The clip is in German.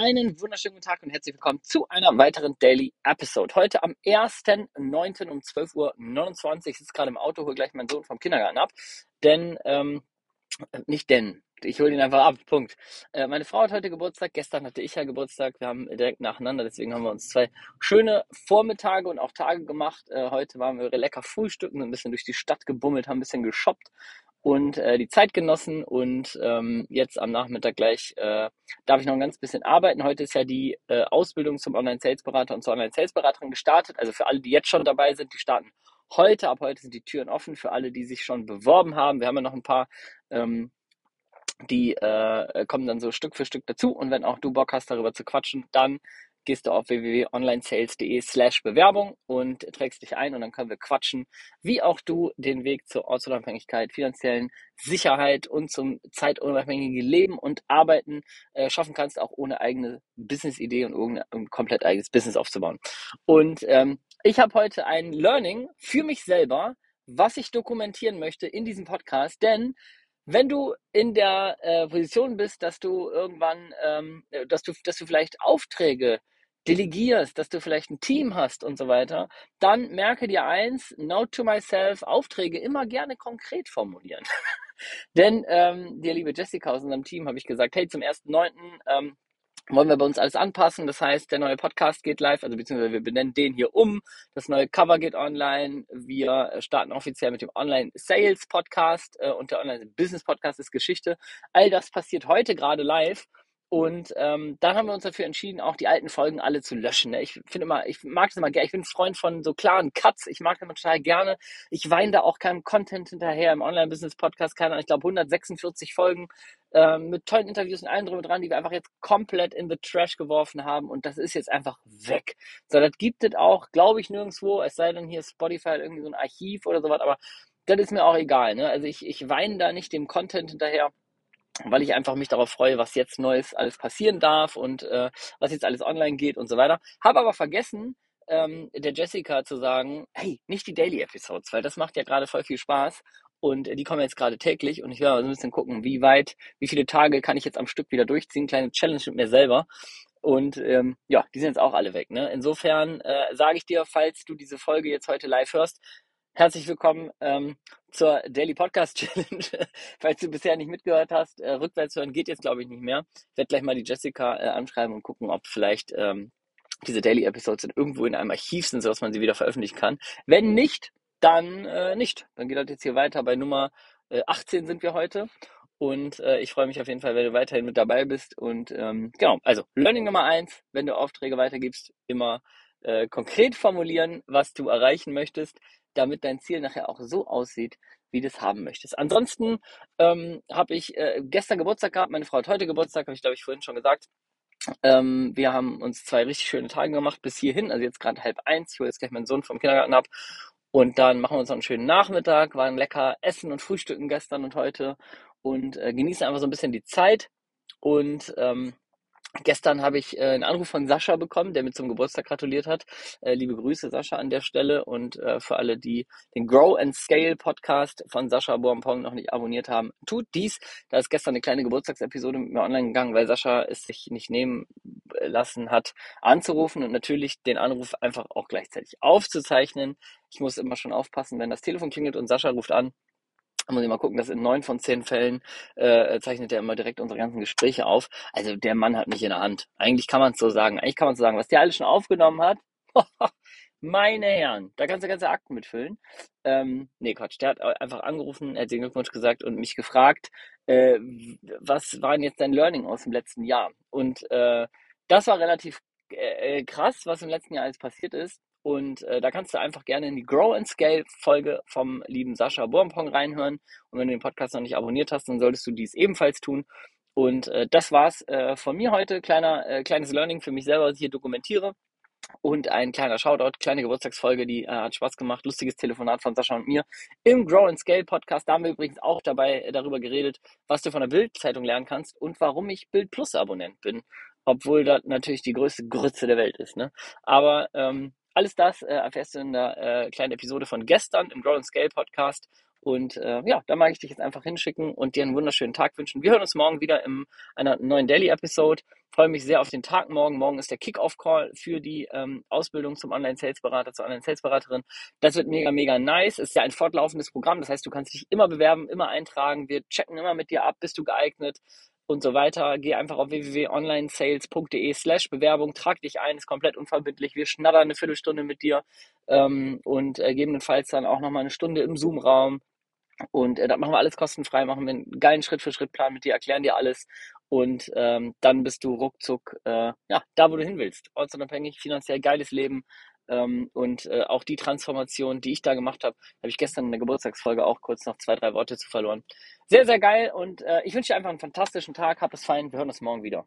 einen wunderschönen guten Tag und herzlich willkommen zu einer weiteren Daily Episode. Heute am 1.9. um 12.29 Uhr. Ich sitze gerade im Auto, hole gleich meinen Sohn vom Kindergarten ab. Denn, ähm, nicht denn, ich hole ihn einfach ab, Punkt. Äh, meine Frau hat heute Geburtstag, gestern hatte ich ja Geburtstag, wir haben direkt nacheinander, deswegen haben wir uns zwei schöne Vormittage und auch Tage gemacht. Äh, heute waren wir lecker frühstücken, ein bisschen durch die Stadt gebummelt, haben ein bisschen geshoppt und äh, die Zeit genossen und ähm, jetzt am Nachmittag gleich äh, darf ich noch ein ganz bisschen arbeiten. Heute ist ja die äh, Ausbildung zum Online-Sales-Berater und zur Online-Sales-Beraterin gestartet. Also für alle, die jetzt schon dabei sind, die starten heute. Ab heute sind die Türen offen für alle, die sich schon beworben haben. Wir haben ja noch ein paar, ähm, die äh, kommen dann so Stück für Stück dazu. Und wenn auch du Bock hast, darüber zu quatschen, dann gehst du auf www.onlinesales.de slash Bewerbung und trägst dich ein und dann können wir quatschen, wie auch du den Weg zur Ortsunabhängigkeit, finanziellen Sicherheit und zum zeitunabhängigen Leben und Arbeiten äh, schaffen kannst, auch ohne eigene Business-Idee und irgendein komplett eigenes Business aufzubauen. Und ähm, ich habe heute ein Learning für mich selber, was ich dokumentieren möchte in diesem Podcast, denn wenn du in der äh, Position bist, dass du irgendwann, ähm, dass du, dass du vielleicht Aufträge delegierst, dass du vielleicht ein Team hast und so weiter, dann merke dir eins, note to myself, Aufträge immer gerne konkret formulieren. Denn ähm, dir liebe Jessica aus unserem Team habe ich gesagt, hey, zum 1.9. Ähm, wollen wir bei uns alles anpassen. Das heißt, der neue Podcast geht live, also beziehungsweise wir benennen den hier um. Das neue Cover geht online. Wir starten offiziell mit dem Online Sales Podcast äh, und der Online Business Podcast ist Geschichte. All das passiert heute gerade live. Und ähm, dann haben wir uns dafür entschieden, auch die alten Folgen alle zu löschen. Ne? Ich finde immer, ich mag das immer gerne. Ich bin ein Freund von so klaren Cuts. Ich mag das immer total gerne. Ich weine da auch keinem Content hinterher im Online-Business-Podcast. Keine Ahnung, ich glaube 146 Folgen ähm, mit tollen Interviews und allem und dran, die wir einfach jetzt komplett in the Trash geworfen haben. Und das ist jetzt einfach weg. So, das gibt es auch, glaube ich, nirgendwo. Es sei denn hier Spotify irgendwie so ein Archiv oder sowas. Aber das ist mir auch egal. Ne? Also ich, ich weine da nicht dem Content hinterher weil ich einfach mich darauf freue, was jetzt Neues alles passieren darf und äh, was jetzt alles online geht und so weiter. Habe aber vergessen, ähm, der Jessica zu sagen, hey, nicht die Daily Episodes, weil das macht ja gerade voll viel Spaß und äh, die kommen jetzt gerade täglich und ich werde mal so ein bisschen gucken, wie weit, wie viele Tage kann ich jetzt am Stück wieder durchziehen, kleine Challenge mit mir selber. Und ähm, ja, die sind jetzt auch alle weg. Ne? Insofern äh, sage ich dir, falls du diese Folge jetzt heute live hörst, Herzlich willkommen ähm, zur Daily Podcast Challenge. Falls du bisher nicht mitgehört hast, äh, rückwärts hören geht jetzt, glaube ich, nicht mehr. Ich werde gleich mal die Jessica äh, anschreiben und gucken, ob vielleicht ähm, diese Daily Episodes sind irgendwo in einem Archiv sind, sodass man sie wieder veröffentlichen kann. Wenn nicht, dann äh, nicht. Dann geht das jetzt hier weiter. Bei Nummer äh, 18 sind wir heute. Und äh, ich freue mich auf jeden Fall, wenn du weiterhin mit dabei bist. Und ähm, genau, also Learning Nummer eins, wenn du Aufträge weitergibst, immer äh, konkret formulieren, was du erreichen möchtest damit dein Ziel nachher auch so aussieht, wie du es haben möchtest. Ansonsten ähm, habe ich äh, gestern Geburtstag gehabt, meine Frau hat heute Geburtstag, habe ich glaube ich vorhin schon gesagt. Ähm, wir haben uns zwei richtig schöne Tage gemacht bis hierhin, also jetzt gerade halb eins. Ich hole jetzt gleich meinen Sohn vom Kindergarten ab. Und dann machen wir uns noch einen schönen Nachmittag, waren lecker essen und frühstücken gestern und heute und äh, genießen einfach so ein bisschen die Zeit. Und ähm, Gestern habe ich äh, einen Anruf von Sascha bekommen, der mir zum Geburtstag gratuliert hat. Äh, liebe Grüße, Sascha, an der Stelle. Und äh, für alle, die den Grow and Scale Podcast von Sascha Boampong noch nicht abonniert haben, tut dies. Da ist gestern eine kleine Geburtstagsepisode mit mir online gegangen, weil Sascha es sich nicht nehmen lassen hat, anzurufen und natürlich den Anruf einfach auch gleichzeitig aufzuzeichnen. Ich muss immer schon aufpassen, wenn das Telefon klingelt und Sascha ruft an, muss ich mal gucken, dass in neun von zehn Fällen äh, zeichnet er immer direkt unsere ganzen Gespräche auf. Also der Mann hat mich in der Hand. Eigentlich kann man es so sagen. Eigentlich kann man so sagen, was der alles schon aufgenommen hat. Meine Herren, da kannst du ganze Akten mitfüllen. Ähm, nee, Quatsch, der hat einfach angerufen, er hat den Glückwunsch gesagt und mich gefragt, äh, was war denn jetzt dein Learning aus dem letzten Jahr? Und äh, das war relativ äh, äh krass, was im letzten Jahr alles passiert ist. Und äh, da kannst du einfach gerne in die Grow and Scale Folge vom lieben Sascha Burmpong reinhören. Und wenn du den Podcast noch nicht abonniert hast, dann solltest du dies ebenfalls tun. Und äh, das war's äh, von mir heute. Kleiner, äh, kleines Learning für mich selber, was ich hier dokumentiere. Und ein kleiner Shoutout, kleine Geburtstagsfolge, die äh, hat Spaß gemacht. Lustiges Telefonat von Sascha und mir im Grow and Scale Podcast. Da haben wir übrigens auch dabei äh, darüber geredet, was du von der Bild-Zeitung lernen kannst und warum ich Bild Plus Abonnent bin. Obwohl das natürlich die größte Grütze der Welt ist. Ne? Aber ähm, alles das äh, erfährst du in der äh, kleinen Episode von gestern im Grow and Scale Podcast. Und äh, ja, da mag ich dich jetzt einfach hinschicken und dir einen wunderschönen Tag wünschen. Wir hören uns morgen wieder in einer neuen Daily-Episode. Freue mich sehr auf den Tag morgen. Morgen ist der Kick-Off-Call für die ähm, Ausbildung zum Online-Sales-Berater, zur Online-Sales-Beraterin. Das wird mega, mega nice. Ist ja ein fortlaufendes Programm. Das heißt, du kannst dich immer bewerben, immer eintragen. Wir checken immer mit dir ab, bist du geeignet und so weiter. Geh einfach auf www.onlinesales.de slash Bewerbung, trag dich ein, ist komplett unverbindlich. Wir schnattern eine Viertelstunde mit dir ähm, und äh, gegebenenfalls dann auch nochmal eine Stunde im Zoom-Raum. Und äh, das machen wir alles kostenfrei, machen wir einen geilen Schritt-für-Schritt-Plan mit dir, erklären dir alles. Und ähm, dann bist du ruckzuck äh, ja, da, wo du hin willst. Ortsunabhängig, finanziell geiles Leben. Ähm, und äh, auch die Transformation, die ich da gemacht habe, habe ich gestern in der Geburtstagsfolge auch kurz noch zwei, drei Worte zu verloren. Sehr, sehr geil und äh, ich wünsche dir einfach einen fantastischen Tag. Hab es fein. Wir hören uns morgen wieder.